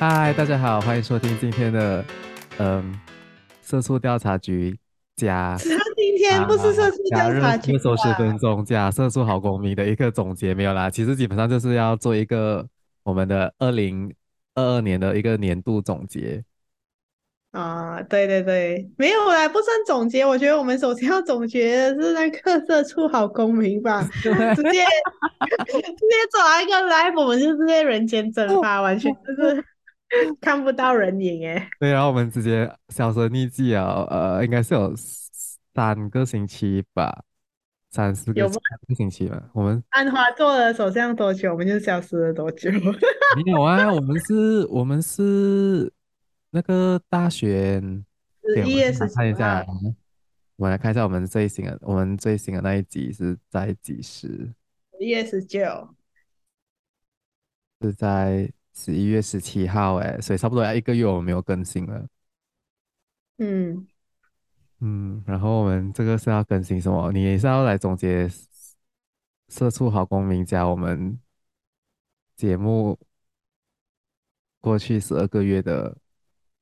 嗨，大家好，欢迎收听今天的嗯，色素调查局加。今天不是色素调查局，热搜十分钟加色素好公民的一个总结没有啦。其实基本上就是要做一个我们的二零二二年的一个年度总结。啊，对对对，没有啦，不算总结。我觉得我们首先要总结的是那个社畜好公民吧，直接 直接找一个 live，我们就直接人间蒸发，完全就是 看不到人影哎。对，然后我们直接销声匿迹啊，呃，应该是有三个星期吧，三四个星期吧。我们安华做了首相多久，我们就消失了多久？没有啊，我们是，我们是。那个大选，十一月十，看一下，我们来看一下我们最新的，我们最新的那一集是在几时？十一月十九，是在十一月十七号，哎，所以差不多要一个月我们没有更新了。嗯嗯，然后我们这个是要更新什么？你也是要来总结《社畜好公民》加我们节目过去十二个月的。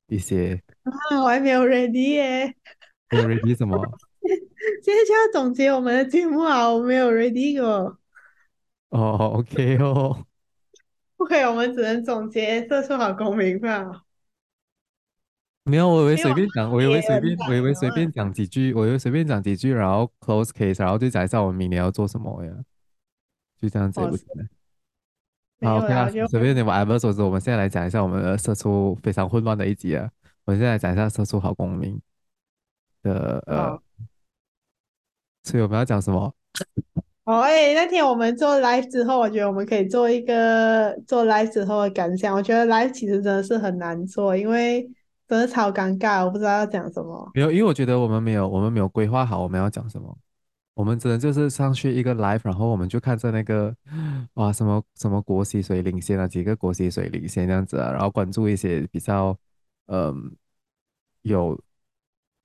一些啊，我还没有 ready 耶，没有 ready 什么？现在就要总结我们的节目啊，我没有 ready 过。哦，OK 哦，不可以，我们只能总结社出好公民吧？没有，我以为随便讲，我以为随便，我以为随便讲几句，我以为随便讲几句，然后 close case，然后就讲一下我们明年要做什么呀？就这样子，不行。好，OK 啊，随便你们 whatever 说，我们现在来讲一下我们的社畜非常混乱的一集啊。我们现在来讲一下社畜好公民的呃，所以我们要讲什么？哦，哎，那天我们做 live 之后，我觉得我们可以做一个做 live 之后的感想。我觉得 live 其实真的是很难做，因为真的超尴尬，我不知道要讲什么。没有，因为我觉得我们没有，我们没有规划好我们要讲什么。我们只能就是上去一个 live，然后我们就看着那个哇什么什么国旗谁领先啊，几个国旗谁领先这样子啊，然后关注一些比较嗯有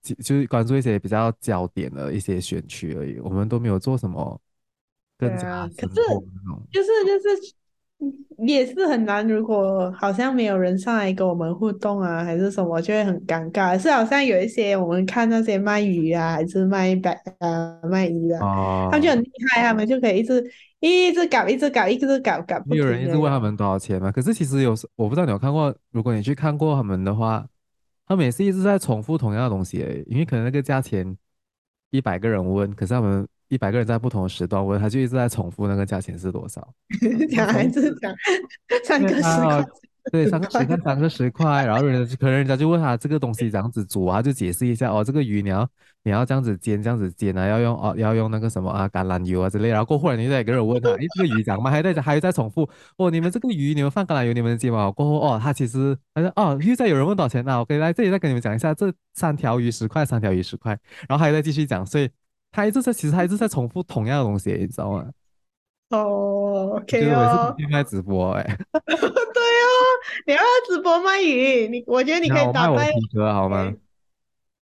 就就是关注一些比较焦点的一些选区而已，我们都没有做什么更加深入的那种，就是就是。也是很难，如果好像没有人上来跟我们互动啊，还是什么，就会很尴尬。是好像有一些我们看那些卖鱼啊，还是卖白啊卖鱼的，哦，他们就很厉害，他们就可以一直一直搞，一直搞，一直搞，搞不。有人一直问他们多少钱吗？可是其实有时我不知道你有看过，如果你去看过他们的话，他们也是一直在重复同样的东西而已，因为可能那个价钱一百个人问，可是他们。一百个人在不同的时段问，他就一直在重复那个价钱是多少。讲还是讲三个十块？对，三个十块，三个十块。然后人家可能人家就问他这个东西怎样子煮啊，就解释一下哦，这个鱼你要你要这样子煎，这样子煎啊，要用哦要用那个什么啊橄榄油啊之类。然后过后来你再一个人问他，诶，这个鱼讲吗？还在还在重复哦，你们这个鱼你们放橄榄油，你们煎吗？过后哦，他其实他说哦，又在有人问多少钱啊？我可以来这里再跟你们讲一下，这三条鱼十块，三条鱼十块。然后还在继续讲，所以。他一直在，其实他一直在重复同样的东西，你知道吗？哦，OK 哦。我也是在直播哎。对哦，你要直播卖鱼？你我觉得你可以打卖我皮革好吗？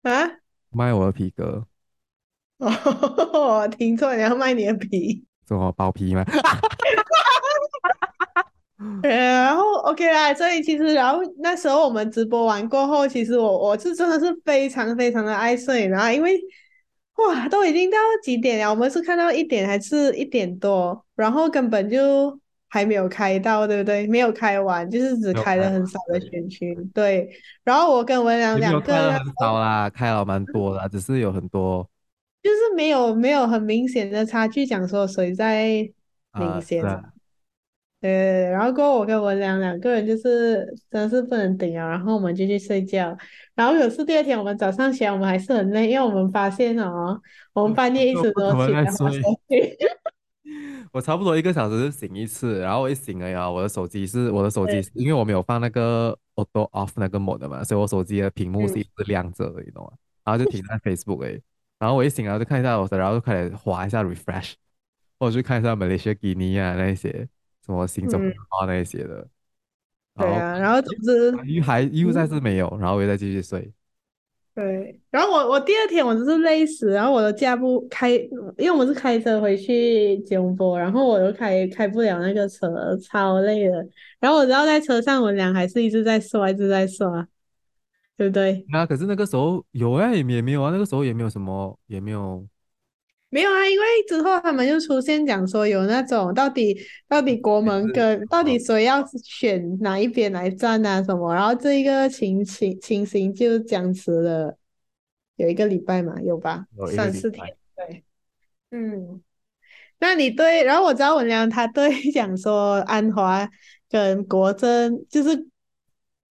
啊？卖我的皮革。哦，我听错，你要卖你的皮？什么包皮吗？然后 OK 啦，所以其实然后那时候我们直播完过后，其实我我是真的是非常非常的爱睡，然后因为。哇，都已经到几点了？我们是看到一点还是一点多？然后根本就还没有开到，对不对？没有开完，就是只开了很少的选区。对，然后我跟文良两个人很少啦，开了蛮多啦，只是有很多，就是没有没有很明显的差距，讲说谁在领先。啊对，然后过后我跟文良两个人就是真是不能顶啊，然后我们就去睡觉。然后有次第二天我们早上起来，我们还是很累，因为我们发现哦，我们半夜一直 都起来睡。我差不多一个小时就醒一次，然后我一醒了呀，我的手机是我的手机，因为我没有放那个 auto off 那个 mode 嘛，所以我手机的屏幕是一直亮着的，你懂吗？然后就停在 Facebook 诶，然后我一醒来就看一下我的，然后就开始滑一下 refresh，或者去看一下马来西亚、印尼啊那些。什么行走啊那些的，对啊，然后总之鱼还又再次没有，然后我又再继续睡。对，然后我我第二天我就是累死，然后我的架不开，因为我们是开车回去吉隆坡，然后我又开开不了那个车，超累的。然后我知道在车上，我俩还是一直在刷，一直在刷，对不对？那、啊、可是那个时候有啊，也也没有啊，那个时候也没有什么，也没有。没有啊，因为之后他们就出现讲说有那种到底到底国门 跟到底谁要选哪一边来站啊什么，然后这一个情情情形就僵持了有一个礼拜嘛，有吧？有三四天，对，嗯，那你对，然后我知道文良他对讲说安华跟国珍就是。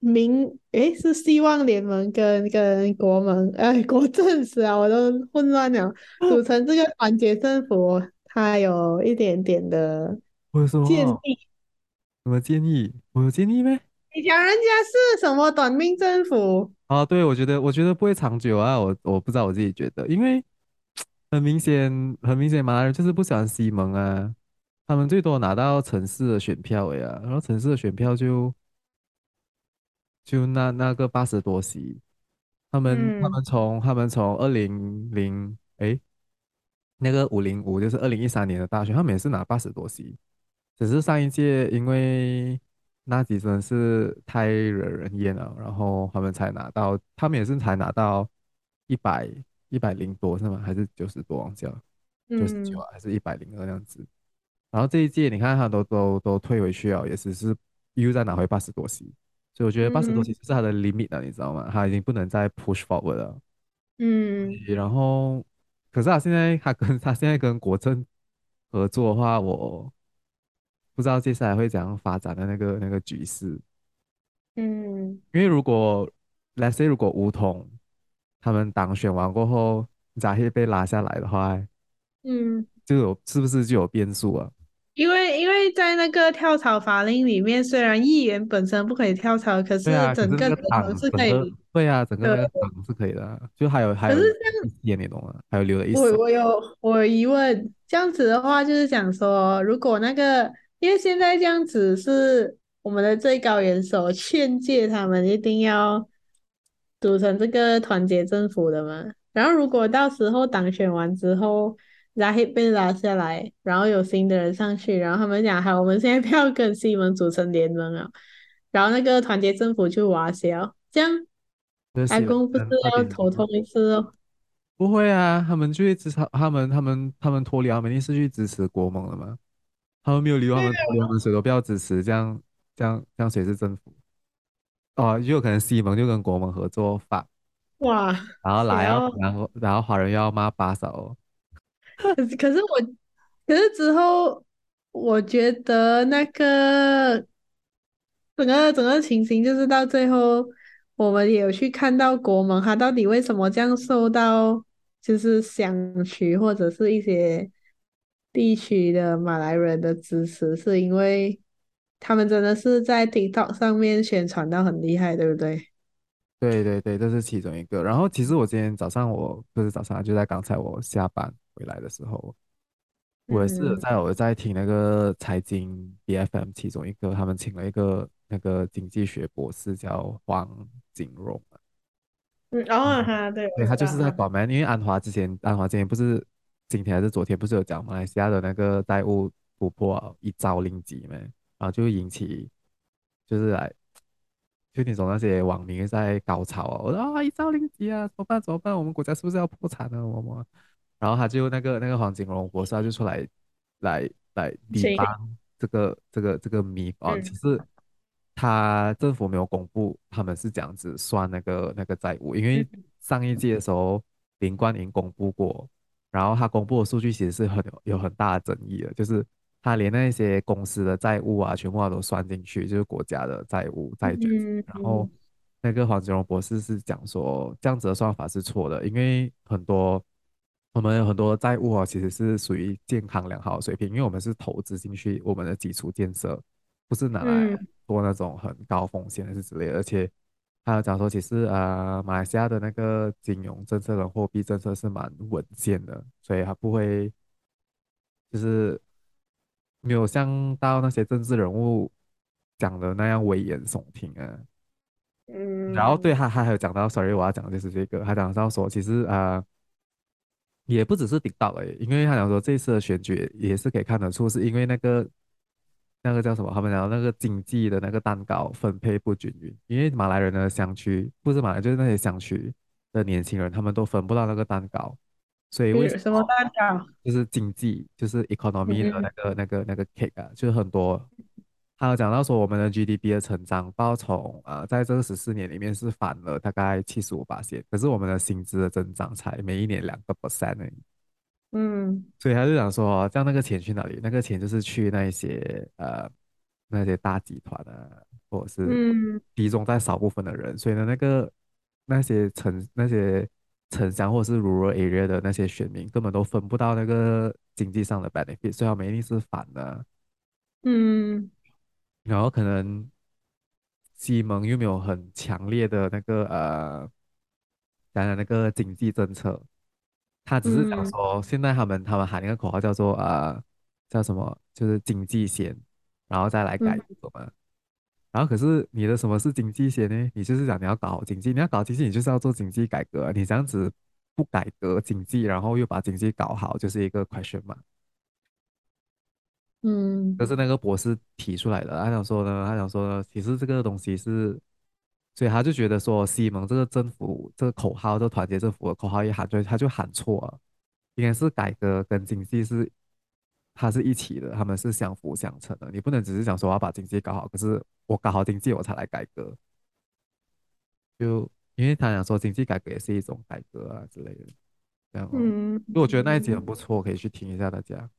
民诶是希望联盟跟跟国盟哎 国政时啊，我都混乱了，组成这个团结政府，他有一点点的有什么建议。什么建议？我有建议咩？你讲人家是什么短命政府？啊，对，我觉得我觉得不会长久啊，我我不知道我自己觉得，因为很明显很明显马来人就是不喜欢西蒙啊，他们最多拿到城市的选票呀、啊，然后城市的选票就。就那那个八十多席，他们、嗯、他们从他们从二零零哎，那个五零五就是二零一三年的大选，他们也是拿八十多席，只是上一届因为那几阵是太惹人厌了，然后他们才拿到，他们也是才拿到一百一百零多是吗？还是九十多忘记了，九十九还是一百零二那样子？然后这一届你看他都都都退回去了，也只是又再拿回八十多席。所以我觉得八十多其实是他的 limit 了，嗯、你知道吗？他已经不能再 push forward 了。嗯。然后，可是他现在他跟 他现在跟国政合作的话，我不知道接下来会怎样发展的那个那个局势。嗯。因为如果 let's say 如果吴桐他们当选完过后，扎希被拉下来的话，嗯，就有是不是就有变数啊？因为因为在那个跳槽法令里面，虽然议员本身不可以跳槽，可是整个党是可以。对啊，整个党是可以的。就还有还有，可是这样也你懂吗？还有留了一手。我我有我有疑问，这样子的话就是想说，如果那个，因为现在这样子是我们的最高元首劝诫他们一定要组成这个团结政府的嘛。然后如果到时候党选完之后。拉黑被拉下来，然后有新的人上去，然后他们讲好，我们现在不要跟西蒙组成联盟了，然后那个团结政府就瓦解，这样阿公不是要头痛一次哦？不会啊，他们就会支持他们，他们他们脱离，他们一定是去支持国盟了吗？他们没有理由，他们脱离，他们谁都不要支持，这样这样这样谁是政府？哦，就有可能西蒙就跟国盟合作法，哇，然后来哦，然后然后华人又要骂巴嫂哦。可是，可是我，可是之后，我觉得那个整个整个情形，就是到最后，我们也有去看到国盟，他到底为什么这样受到，就是乡区或者是一些地区的马来人的支持，是因为他们真的是在 TikTok 上面宣传到很厉害，对不对？对对对，这是其中一个。然后，其实我今天早上我不是早上，就在刚才我下班。回来的时候，我也是在我在听那个财经 BFM 其中一个，他们请了一个那个经济学博士叫黄锦荣。嗯，哦哈，对，对，他就是在管嘛，因为安华之前，安华之前不是今天还是昨天不是有讲马来西亚的那个债务突破一兆令吉嘛，然后就引起就是来，就那种那些网民在高潮啊，我说啊一兆令吉啊，怎么办怎么办？我们国家是不是要破产了？我们。然后他就那个那个黄金荣博士他就出来来来抵帮这个这个这个谜啊，其实他政府没有公布他们是这样子算那个那个债务，因为上一届的时候林冠英公布过，然后他公布的数据其实是很有有很大的争议的，就是他连那些公司的债务啊全部都算进去，就是国家的债务债券，然后那个黄金荣博士是讲说这样子的算法是错的，因为很多。我们有很多债务啊，其实是属于健康良好的水平，因为我们是投资进去我们的基础建设，不是拿来做那种很高风险的是之类的。而且还有讲说，其实呃，马来西亚的那个金融政策跟货币政策是蛮稳健的，所以它不会就是没有像到那些政治人物讲的那样危言耸听啊。嗯然后对嗯他，他还有讲到，sorry，我要讲的就是这个，他讲到说，其实啊、呃，也不只是 TikTok 而已，因为他讲说这次的选举也是可以看得出，是因为那个那个叫什么，他们讲那个经济的那个蛋糕分配不均匀，因为马来人的乡区不是马来，就是那些乡区的年轻人，他们都分不到那个蛋糕，所以为什么？蛋糕？就是经济，就是 economy 的那嗯个、那个、那个 cake 啊，就是很多。还有讲到说，我们的 GDP 的成长，报从呃，在这个十四年里面是反了大概七十五巴仙，可是我们的薪资的增长才每一年两个 percent 而已。嗯所以他就讲说，这样那个钱去哪里？那个钱就是去那一些呃那些大集团啊，或者是嗯集中在少部分的人。所以呢，那个那些城那些城乡或者是 rural area 的那些选民，根本都分不到那个经济上的 benefit，所以他们一定是反的。嗯然后可能西蒙又没有很强烈的那个呃，当然那个经济政策，他只是讲嗯说，现在他们他们喊一个口号叫做呃叫什么，就是经济先，然后再来改嗯革嘛。然后可是你的什么是经济先呢？你就是讲你要搞好经济，你要搞经济，你就是要做经济改革啊。你这样子不改革经济，然后又把经济搞好，就是一个 question 嘛。嗯。可是那个博士提出来的，他想说呢，他想说呢，其实这个东西是，所以他就觉得说，西蒙这个政府这个口号，这个团结政府的口号一喊，就他就喊错了，应该是改革跟经济是，它是一起的，他们是相辅相成的，你不能只是想说我要把经济搞好，可是我搞好经济我才来改革，就因为他想说经济改革也是一种改革啊之类的，这样哦，嗯，所以我觉得那一集很不错，可以去听一下大家。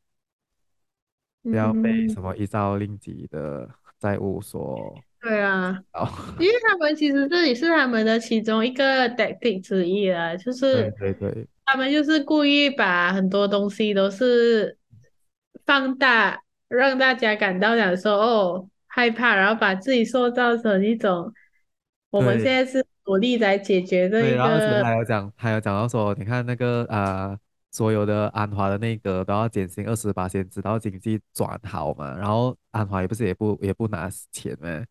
不要被嗯。什么一兆令吉的 债务所对啊，哦，因为他们其实这里是他们的其中一个 tactic 之一啊，就 是对对。他们就是故意把很多东西都是放大，让大家感到讲说哦害怕，然后把自己塑造成一种我们对。现在是努力来解决这对，一然后还有讲，还有讲到说，你看那个呃，所有的安华的内阁都要减薪二十八先直到经济转好嘛，然后安华也不是也不也不拿钱嘛，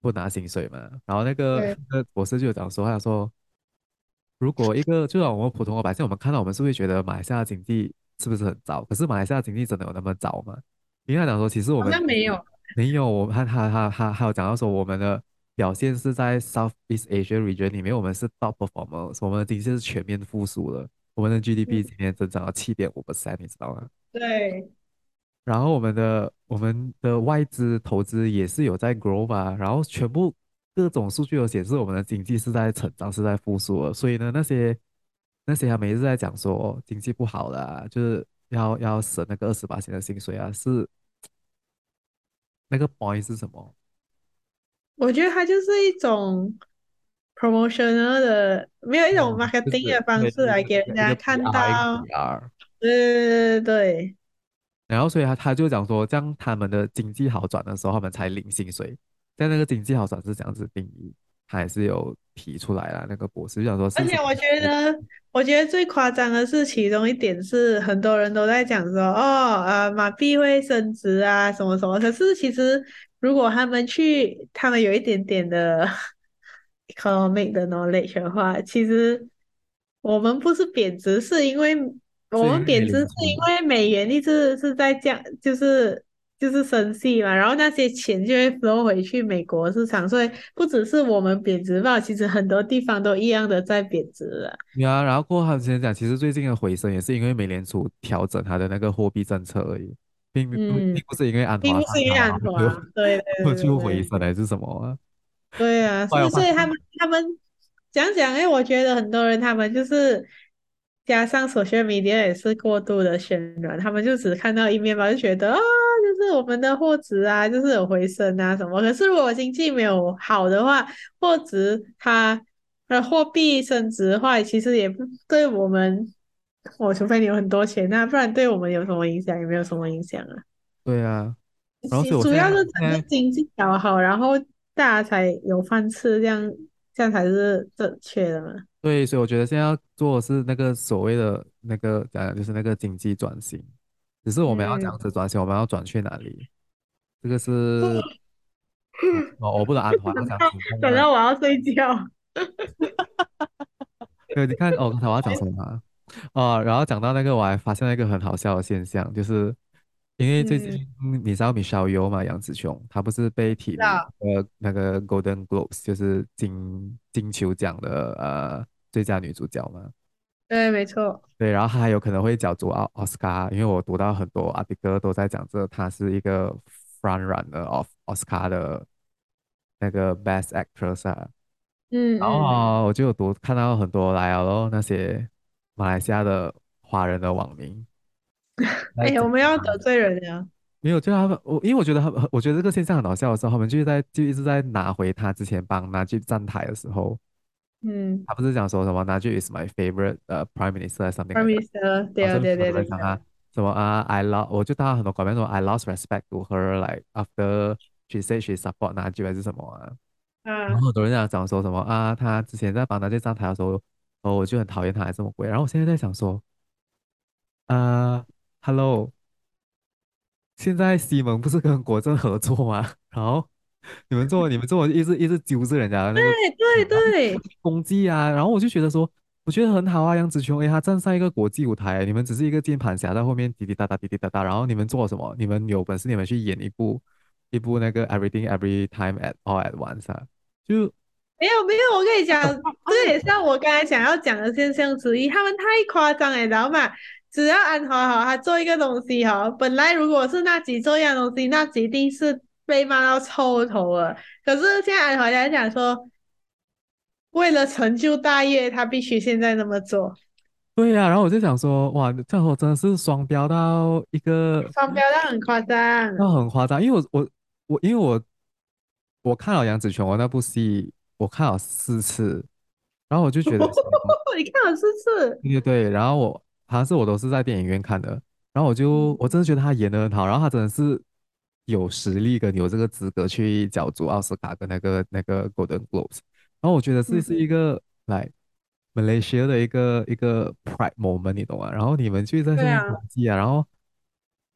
不拿薪水嘛，然后那个那个博士就有讲说，他说，如果一个就像我们普通的百姓，我们看到我们是会觉得马来西亚经济是不是很糟？可是马来西亚经济真的有那么糟吗？因为他讲说，其实我好们像没有，没有，我他他他他还有讲到说，我们的表现是在 Southeast Asia region 里面，我们是 top performer，我们的经济是全面复苏的，我们的 GDP 嗯今年增长了七点五 percent，你知道吗？对，然后我们的我们的外资投资也是有在 grow 吧，然后全部各种数据都显示我们的经济是在成长，是在复苏的，所以呢，那些那些他们一直在讲说、哦、经济不好啦，就是要要省那个二十八的薪水啊，是那个 point 是什么？我觉得它就是一种 promotional 的，没有一种 marketing 的方式来给人家看到对对对对然后所以他他就讲说，这样他们的经济好转的时候，他们才领薪水。但那个经济好转是这样子定义，他还是有提出来了。那个博士就想说而且我觉得，我觉得最夸张的是，其中一点是很多人都在讲说，哦，呃，马币会升值啊，什么什么。可是其实，如果他们去，他们有一点点的 economic 的 knowledge 的话，其实我们不是贬值，是因为我们贬值是因为美元一直是在降，就是就是升息嘛，然后那些钱就会 flow 回去美国市场，所以不只是我们贬值吧，其实很多地方都一样的在贬值了。对啊，然后过后之前讲，其实最近的回升也是因为美联储调整它的那个货币政策而已，并不、嗯并不是因为安华并不是因为安就 回升还是什么啊？对啊，所以所以他们他们讲讲，哎我觉得很多人他们就是。加上 social media 也是过度的渲染，他们就只看到一面吧，就觉得啊，就是我们的货值啊，就是有回升啊什么。可是如果经济没有好的话，货值它的货币升值的话，其实也不对我们，我、哦、除非你有很多钱，那不然对我们有什么影响？也没有什么影响啊。对啊，然后主要是整个经济搞好，然后大家才有饭吃，这样这样才是正确的嘛。对，所以我觉得现在要做的是那个所谓的那个讲，就是那个经济转型。只是我们要这样子转型，嗯、我们要转去哪里？这个是 哦，我不能安华要讲主控啊。等到我要睡觉。对，你看哦，刚才我要讲什么啊？哦，然后讲到那个，我还发现了一个很好笑的现象，就是因为最近、嗯、你知道米肖优嘛，杨紫琼，她不是被提名呃那个 Golden Globes，就是金金球奖的呃最佳女主角嘛？对，没错。对，然后她还有可能会角逐奥奥斯卡，因为我读到很多阿迪哥都在讲这，她是一个 front runner of 奥斯卡的那个 Best Actress 啊。嗯，然后、哦、我就有读看到很多来了那些马来西亚的华人的网民，哎呀，我们要得罪人呀？没有，就他们我因为我觉得他们，我觉得这个现象很搞笑的时候，他们就在就一直在拿回他之前帮拿去站台的时候，嗯，他不是讲说什么拿去 is my favorite 呃、uh, prime minister something prime minister 对对对对，什么啊 I lost 我就到很多广告说 I lost respect to her like after she said she support 拿去还是什么啊？然后很多人在讲说什么啊，他之前在帮他去站台的时候，哦，我就很讨厌他，还这么贵。然后我现在在想说，啊，Hello，现在西蒙不是跟国政合作吗？然后你们做，你们做，一直一直揪着人家的那个，对对 对，攻击啊。然后我就觉得说，我觉得很好啊，杨紫琼，哎，他站上一个国际舞台，你们只是一个键盘侠在后面滴滴答答，滴滴答答。然后你们做什么？你们有本事你们去演一部一部那个 Everything Every Time at All at Once 啊。就没有没有，我跟你讲，这也是我刚才想要讲的现象之一。他们太夸张了，你知道吗？只要安华好，他做一个东西哈，本来如果是那几做一样东西，那一定是被骂到臭头了。可是现在安华在讲说，为了成就大业，他必须现在那么做。对呀、啊，然后我就想说，哇，这样真的是双标到一个双标到很夸张，那很夸张，因为我我我因为我。我看了杨紫琼，我那部戏我看了四次，然后我就觉得，你看了四次，对对对，然后我好像是我都是在电影院看的，然后我就我真的觉得他演的很好，然后他真的是有实力跟有这个资格去角逐奥斯卡跟那个那个 Golden Globes，然后我觉得这是一个来 Malaysia 的一个一个 Pride moment，你懂吗？然后你们就在这边攻击啊，然后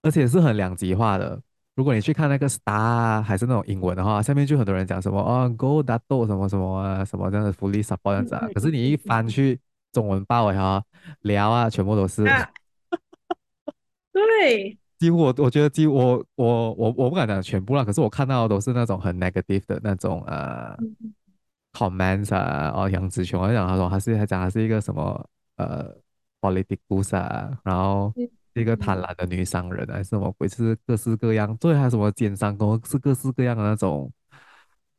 而且是很两极化的。如果你去看那个 star 还是那种英文的话，下面就很多人讲什么哦，Go Dato 什么什么啊，什么这样的福利 support 这样子啊。可是你一翻去中文报哈，聊啊，全部都是。啊、对。几乎我我觉得几乎我我我我不敢讲全部啦，可是我看到的都是那种很 negative 的那种呃、嗯、comments 啊，哦，杨紫琼，我讲他说他是他讲他是一个什么呃 politics 啊，然后。嗯一个贪婪的女商人还是什么鬼？是各式各样，对，还有什么奸商都，是各式各样的那种，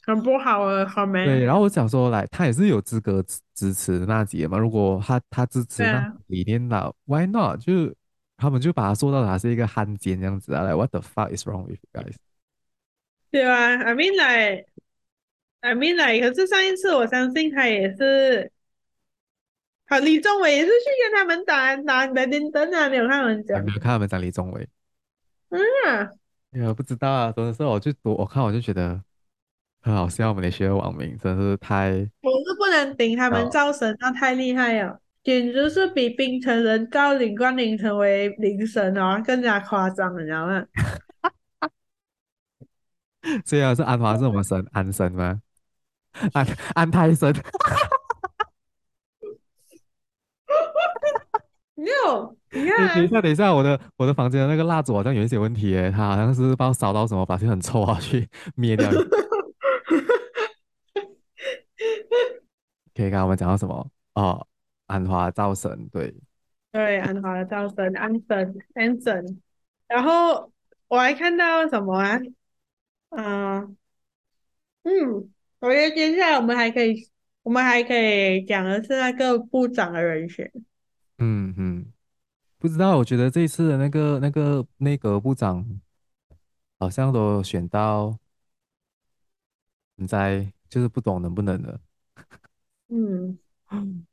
很不好啊，好没。对，然后我想说，来，他也是有资格支持纳吉嘛？如果他他支持那理念的、啊、，Why not？就他们就把他说到他是一个汉奸这样子啊，来，What the fuck is wrong with you guys？对啊，I mean like，I mean like，可是上一次我相信他也是。好，李宗伟也是去跟他们打打白天灯啊，没有看他们讲，没有看他们讲李宗伟。嗯，哎呀，不知道啊，真的是我就我我看我就觉得很好笑，我们那些网民真的是太……我是不能顶他们造神，那太厉害了，简直是比冰城人造林冠霖成为灵神哦更加夸张，你知道吗？虽然是安华是我们神安神吗？安安泰神。没有，你看，等一下，等一下，我的我的房间的那个蜡烛好像有一些问题诶，它好像是把我烧到什么，把它很臭啊，去 灭掉。可以看我们讲到什么？哦，安华造神，对，对，安华的造神，安神，安神。然后我还看到什么啊？嗯嗯，我觉得接下来我们还可以，我们还可以讲的是那个部长的人选。嗯嗯，不知道，我觉得这一次的那个那个内阁部长好像都选到，你在就是不懂能不能的。嗯，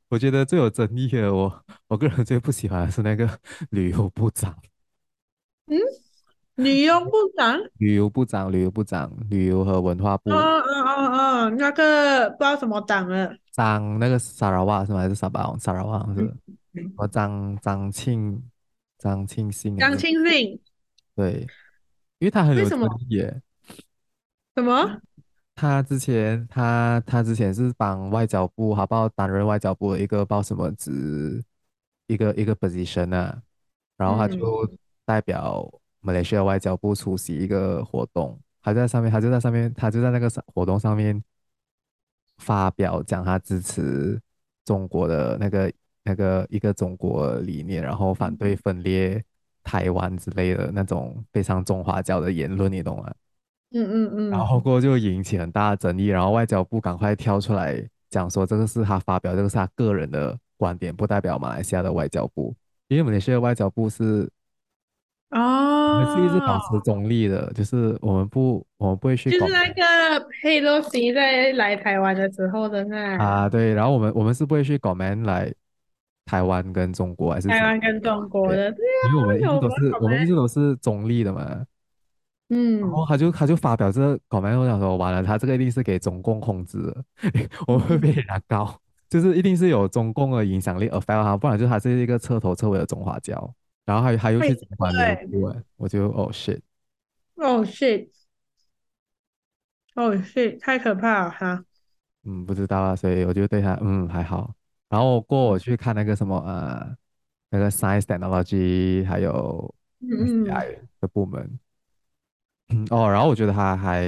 我觉得最有争议的，我我个人最不喜欢的是那个 旅游部长。嗯，旅游部长？旅游部长，旅游部长，旅游和文化部。哦哦哦哦，那个不知道什么党了。张那个沙拉瓦是吗？还是沙巴王？沙拉瓦是。嗯我张张庆张庆信，张庆信，对，因为他很有争议耶。什么？他之前他他之前是帮外交部，好不好？担任外交部的一个报什么职，一个一个 position 啊，然后他就嗯代表马来西亚外交部出席一个活动，他在上面，他就在上面，他就在那个上活动上面发表讲他支持中国的那个那个一个中国理念，然后反对分裂台湾之类的那种非常中华教的言论，你懂吗？嗯嗯嗯，然后过后就引起很大的争议，然后外交部赶快跳出来讲说，这个是他发表，这个是他个人的观点，不代表马来西亚的外交部，因为马来西亚的外交部是，我们是一直保持哦，中立的，就是我们不，我们不会去搞就是那个佩洛西在来台湾的时候的那。啊，对，然后我们我们是不会去 comment 来台湾跟中国还是台湾跟中国，的，对啊，因为我们一直都是？我们一直都是中立的嘛，然后嗯。他就他就发表这个搞完，我想说完了，他这个一定是给中共控制的，我们会被人家告，就是一定是有中共的影响力 affect 他，不然就他是一个彻头彻尾的中华教，然后还还又去会整管流对。出，我就哦 shit，哦 shit，哦 shit，太可怕了哈，嗯，不知道啊，所以我就对他嗯还好，然后过我去看那个什么呃那个 Science Technology 还有嗯嗯，SDI 的部门。嗯哦，然后我觉得他还，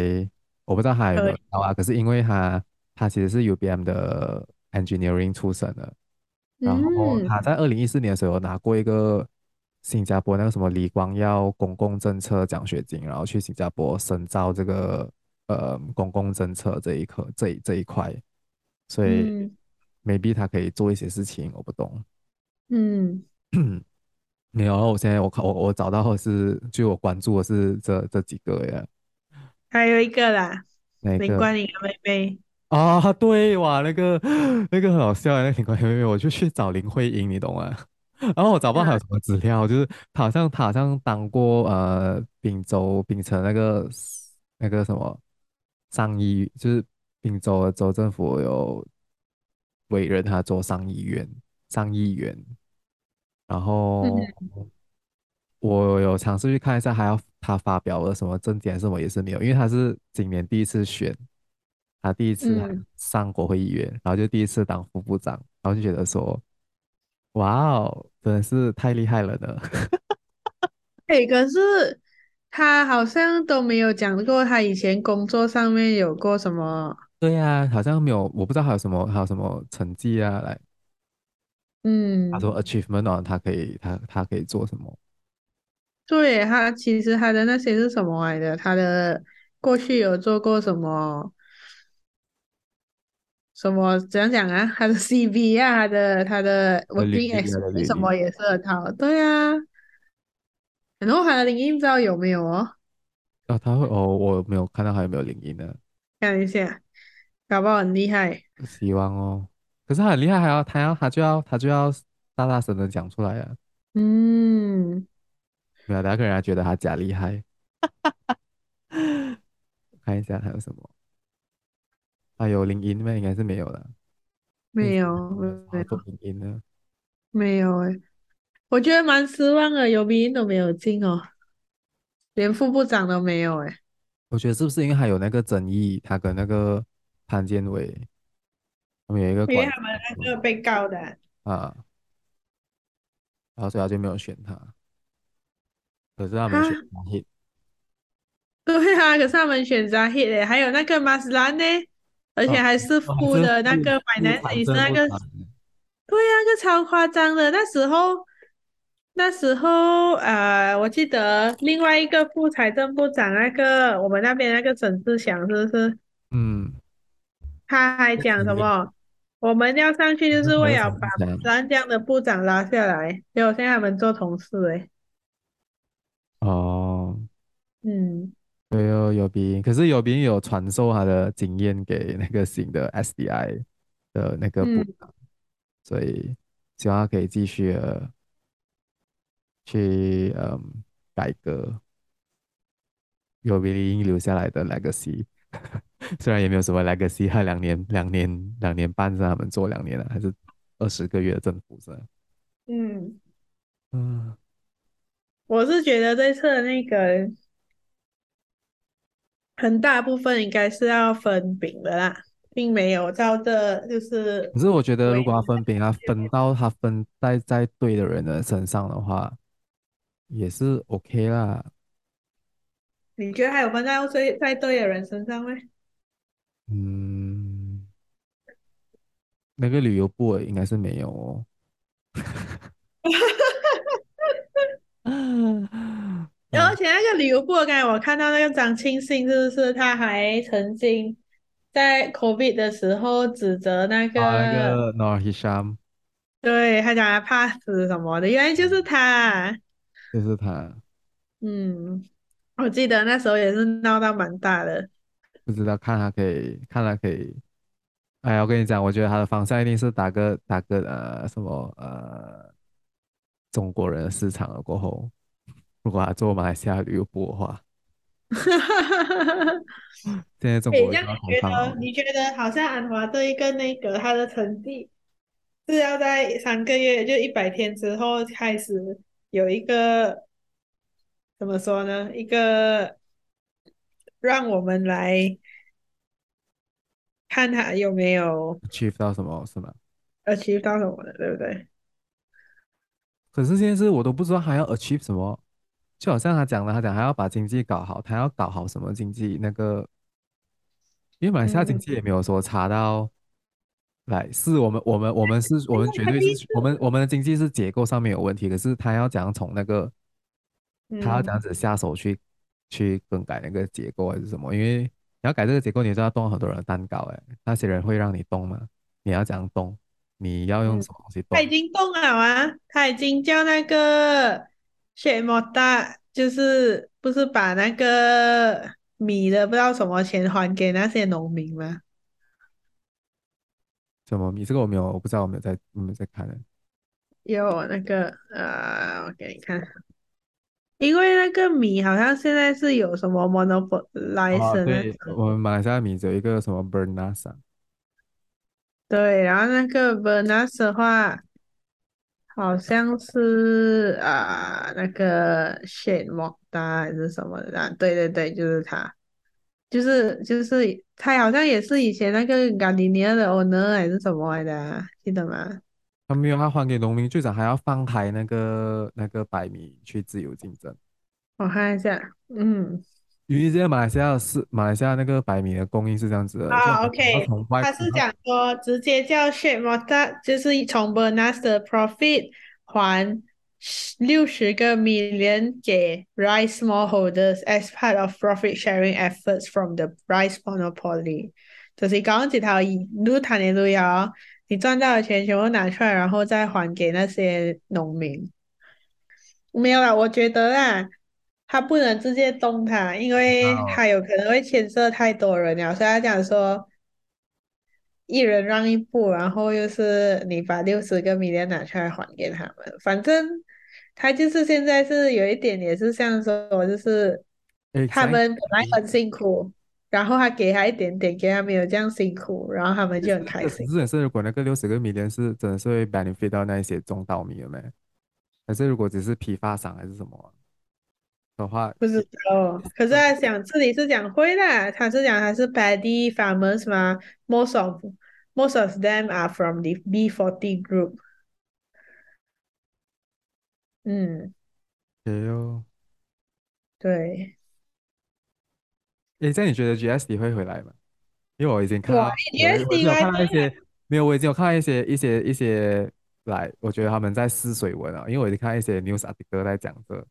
我不知道他有没可以，有到啊，可是因为他他其实是 UBM 的 engineering 出身的，然后嗯。他在二零一四年的时候拿过一个新加坡那个什么李光耀公共政策奖学金，然后去新加坡深造这个呃公共政策这一科这一这一块，所以嗯。maybe 他可以做一些事情，我不懂。嗯，没有，我现在我看我我找到的是，就我关注的是这这几个呀，还有一个啦，那个。林冠霖的妹妹，啊，对哇，那个 那个很好笑啊，那个情况妹妹，我就去找林徽因，你懂吗？然后我找不到还有啊，什么资料，就是她好像她好像当过呃滨州槟城那个那个什么上议，就是滨州的州政府有委任她做上议员上议员，然后嗯我有尝试去看一下，还要他发表了什么政见什么也是没有，因为他是今年第一次选。他第一次上国会议员，然后就第一次当副部长，然后就觉得说，哇哦，真的是太厉害了呢。哎，可是他好像都没有讲过他以前工作上面有过什么，对呀、好像没有，我不知道还有什么还有什么成绩啊，来，他嗯，说 achievement 哦，他可以他他可以做什么？对，他其实他的那些是什么来的？他的过去有做过什么？什么怎样讲啊？他的 CV 啊，他的他的呃，履 working 历啊的 experience 什么也是很好，对啊。然后他的领英不知道有没有哦，啊，他会哦，我没有看到还有没有领英呢，看一下，搞不好很厉害。希望哦。可是他很厉害，还要他要他就要他就要大大声的讲出来啊，嗯，没有，大家可能还觉得他假厉害。看一下还有什么？还有领英吗？应该是没有了。没有，没有，有什么做领英呢？没有诶，我觉得蛮失望的，有鼻音都没有进哦，连副部长都没有诶。我觉得是不是因为还有那个争议，他跟那个潘建伟他们有一个关因为他们那个被告的啊，啊，然后所以他就没有选他，可是他们选他 hit 对啊，可是他们选择 hit 诶，还有那个马斯兰呢，而且哦还是哦还是副的那个副 finance 财也是那个，对啊，那个超夸张的。那时候，那时候呃，我记得另外一个副财政部长那个我们那边那个沈志祥是不是？嗯，他还讲什么？我们要上去就是为了把这样咱这样的部长拉下来，结果现在他们做同事诶。哦，嗯对哦，有斌，可是有斌有传授他的经验给那个新的 SDI 的那个部嗯长，所以希望他可以继续呃去嗯改革有斌留下来的 legacy，虽然也没有什么 legacy，他 两年两年两年半是他们做两年了，还是二十个月的政府是吧？嗯，嗯，我是觉得这次的那个很大部分应该是要分饼的啦，并没有照这就是。可是我觉得，如果要分饼，要分到他分在在对的人的身上的话，也是 OK 啦。你觉得还有分在在在对的人身上吗？嗯，那个旅游部应该是没有哦。而且那个旅游部，刚才我看到那个张庆信，是不是他还曾经在 COVID 的时候指责那个、啊、那个 Noor Hisham，对，他讲他怕死什么的，原来就是他，就是他。嗯，我记得那时候也是闹到蛮大的。不知道看他可以，看他可以。哎呀，我跟你讲，我觉得他的方向一定是打个打个呃什么呃中国人的市场了过后。如果他做马来西亚旅游部的话，现在中国人、觉得？你觉得好像安华这一个那个他的成绩是要在三个月就一百天之后开始有一个怎么说呢？一个让我们来看他有没有 achieve 到什么，是吗？achieve 到什么的，对不对？可是现在是我都不知道他要 achieve 什么。就好像他讲了，他讲还要把经济搞好，他要搞好什么经济？那个，因为马来西亚经济也没有说差到，嗯、来是我们我们我们是 我们绝对是我们我们的经济是结构上面有问题，可是他要讲从那个，他要这样子下手去、嗯、去更改那个结构还是什么？因为你要改这个结构，你就要动很多人的蛋糕，哎，那些人会让你动吗？你要怎样动？你要用什么东西动？他已经动了啊，他已经叫那个。雪莫大就是不是把那个米的不知道什么钱还给那些农民吗？什么米？这个我没有，我不知道，我没有在，我没有在看呢。有那个呃，我给你看，因为那个米好像现在是有什么 monopoly license。对，我们马来西亚米只有一个什么 Bernasa，。对，然后那个 Bernas 的话。好像是啊，那个 Syed Mokhtar 还是什么的，啊，对对对，就是他，就是就是他，好像也是以前那个 Gardenia 的 owner 还是什么来的，啊，记得吗？他没有，他还给农民，最早还要放开那个那个白米去自由竞争。我看一下，嗯。因为现在马来西亚是马来西亚那个白米的供应是这样子的。啊，OK，他是讲说直接叫 Mokhtar 就是从 Bernas 的 profit 还六十个 million 给 rice smallholders as part of profit sharing efforts from the rice monopoly。就是刚刚这套路谈的路要你赚到的钱全部拿出来，然后再还给那些农民。没有啦，我觉得啦。他不能直接动他，因为他有可能会牵涉太多人了，所以他讲说一人让一步，然后又是你把六十个 million 拿出来还给他们，反正他就是现在是有一点也是像说，就是他们本来很辛苦，然后他给他一点点，给他没有这样辛苦，然后他们就很开心。是是，如果那个六十个 million 是真的是会 benefit 到那一些种稻米了没？还是如果只是批发商还是什么？的话不知道，可是他想这里是讲会的，他是讲他是 paddy farmers 吗？Most of most of them are from the B40 group。嗯，也有，对。诶，这样你觉得 GSD 会回来吗？因为我已经看到，GSD 有看到一些，没有，我已经有看到一些一些一些来，我觉得他们在试水温啊，因为我已经看到一些 news article 在讲这。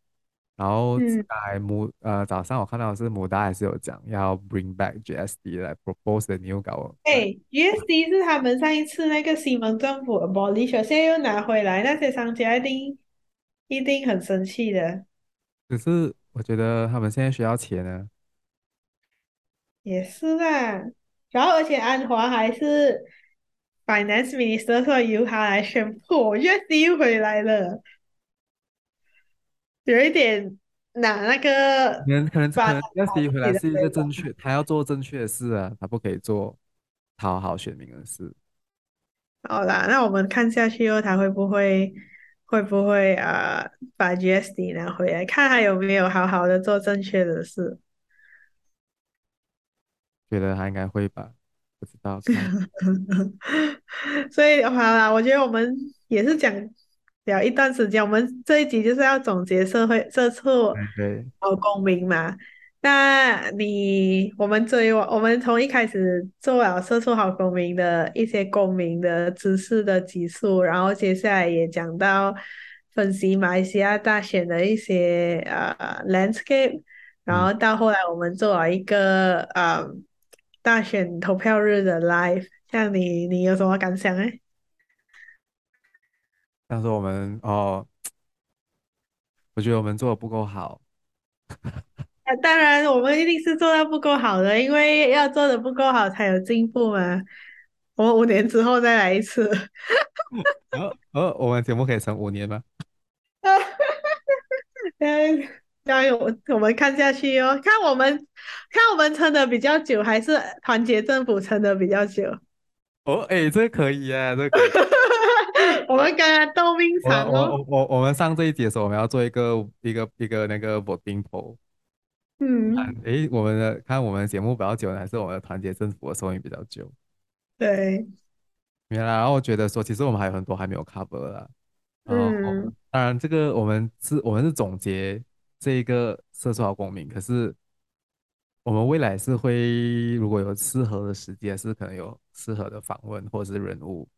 然后在穆、嗯、呃早上我看到的是母大还是有讲要 bring back GSD 来 propose the new government。哎，GSD 是他们上一次那个西蒙政府 abolish，现在又拿回来，那些商家一定一定很生气的。可是我觉得他们现在需要钱呢。也是啊，然后而且安华还是 finance minister，说由他来宣布 GSD 又回来了。有一点拿那个，可能可能可能 GSD 回来是一个正确，他要做正确的事啊，他不可以做讨好选民的事。好啦，那我们看下去后，他会不会会不会啊、呃、把 GSD 拿回来，看他有没有好好的做正确的事。觉得他应该会吧，不知道。所以好啦，我觉得我们也是讲聊一段时间，我们这一集就是要总结社会社畜好公民嘛。那你我们作为我们从一开始做了社畜好公民的一些公民的知识的基数，然后接下来也讲到分析马来西亚大选的一些呃 landscape，然后到后来我们做了一个呃大选投票日的 live，像你你有什么感想呢？但是我们哦，我觉得我们做的不够好。啊，当然，我们一定是做的不够好的，因为要做的不够好才有进步嘛。我们五年之后再来一次。呃 呃，我们节目可以成五年吗？嗯，加油，我们看下去哦，看我们看我们撑的比较久，还是团结政府撑的比较久？哦，哎，这可以啊，这个可以。我们刚刚斗命场哦。我我们上这一节的时候，我们要做一个一个一个那个 voting poll。嗯，哎，我们的看我们的节目比较久呢，还是我们的团结政府的寿命比较久？对，原来，然后我觉得说，其实我们还有很多还没有 cover 啦。嗯，当然，这个我们是，我们是总结这一个色素好公民，可是我们未来是会如果有适合的时间，是可能有适合的访问或者是人物。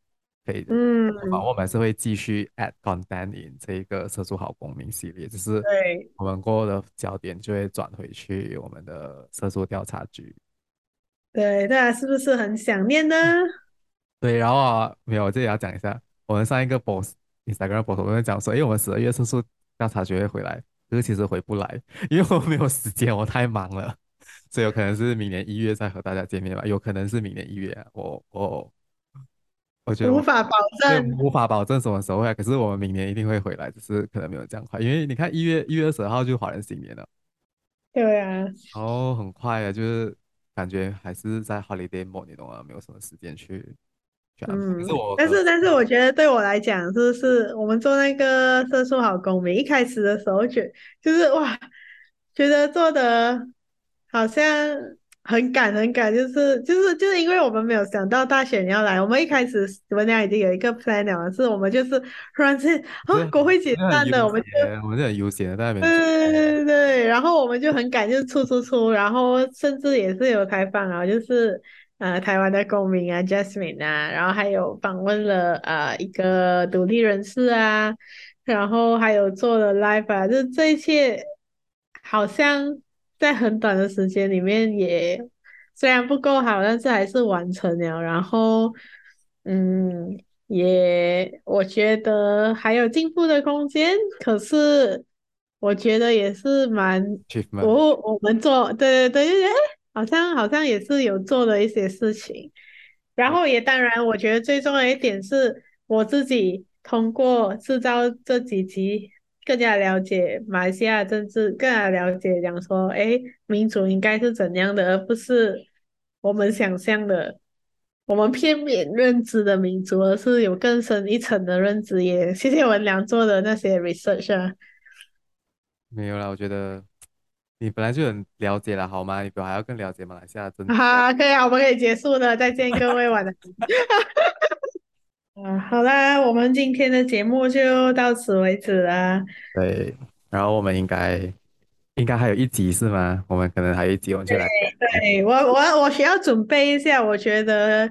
可以的，嗯，我们还是会继续 add content in 这一个色素好公民系列，就是我们过后的焦点就会转回去我们的色素调查局。对，大家是不是很想念呢？对，然后啊，没有，我这里要讲一下，我们上一个 boss Instagram boss 我们讲说，哎，我们十二月色素调查局会回来，可是其实回不来，因为我没有时间，我太忙了，所以有可能是明年一月再和大家见面吧，有可能是明年一月啊，我我。我觉得我无法保证，无法保证什么时候会来，可是我们明年一定会回来，只是可能没有这样快，因为你看一月一月二十二号就华人新年了，对啊，然后很快啊，就是感觉还是在 holiday mode，你懂吗？没有什么时间去，嗯，但是但是我觉得对我来讲，就是我们做那个色素好公民，一开始的时候觉就是哇，觉得做的好像。很赶很赶，就是就是就是因为我们没有想到大选要来，我们一开始我们俩已经有一个 plan 了，是我们就是突然间啊国会解散了，我们就我们就很悠闲的在那边，对对对，然后我们就很赶，就是出出出，然后甚至也是有采访啊，就是呃台湾的公民啊 Jasmine 啊，然后还有访问了呃一个独立人士啊，然后还有做了 live 啊，就这一切好像。在很短的时间里面，也虽然不够好，但是还是完成了。然后，嗯，也我觉得还有进步的空间。可是，我觉得也是蛮，我我们做，对对对，就是哎，好像好像也是有做了一些事情。然后也当然，我觉得最重要一点是我自己通过制造这几集。更加了解马来西亚政治，更加了解讲说，哎，民主应该是怎样的，而不是我们想象的，我们片面认知的民主，而是有更深一层的认知。也谢谢文良做的那些 research 啊。没有啦，我觉得你本来就很了解了，好吗？你不还要更了解马来西亚政治？好，可以啊，我们可以结束了，再见各位，晚安。啊，好啦，我们今天的节目就到此为止啦。对，然后我们应该应该还有一集是吗？我们可能还有一集，我们就来。对，对我我我需要准备一下，我觉得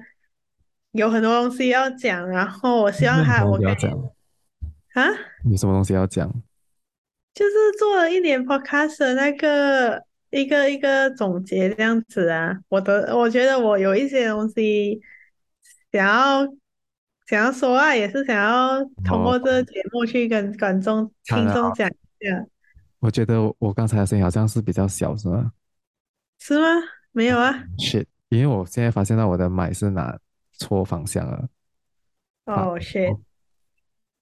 有很多东西要讲，然后我希望还 我要讲啊，有什么东西要讲？就是做了一年 podcast 的那个一个一个总结这样子啊。我的我觉得我有一些东西想要。想要说啊，也是想要通过这个节目去跟观众、听众讲一下。我觉得我刚才的声音好像是比较小，是吗？是吗？没有啊。shit，因为我现在发现到我的麦是拿错方向了。哦，shit。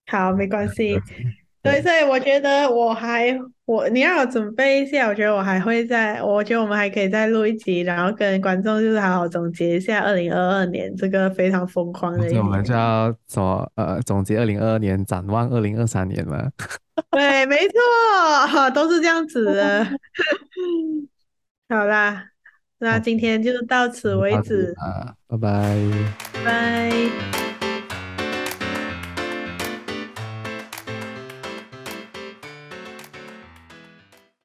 好，没关系。对，所以我觉得我还我你要准备一下，我觉得我还会在，我觉得我们还可以再录一集，然后跟观众就是好好总结一下二零二二年这个非常疯狂的一年。我们就要做呃总结二零二二年，展望二零二三年了。对，没错，都是这样子的。好啦，那今天就到此为止，吧，拜拜。拜。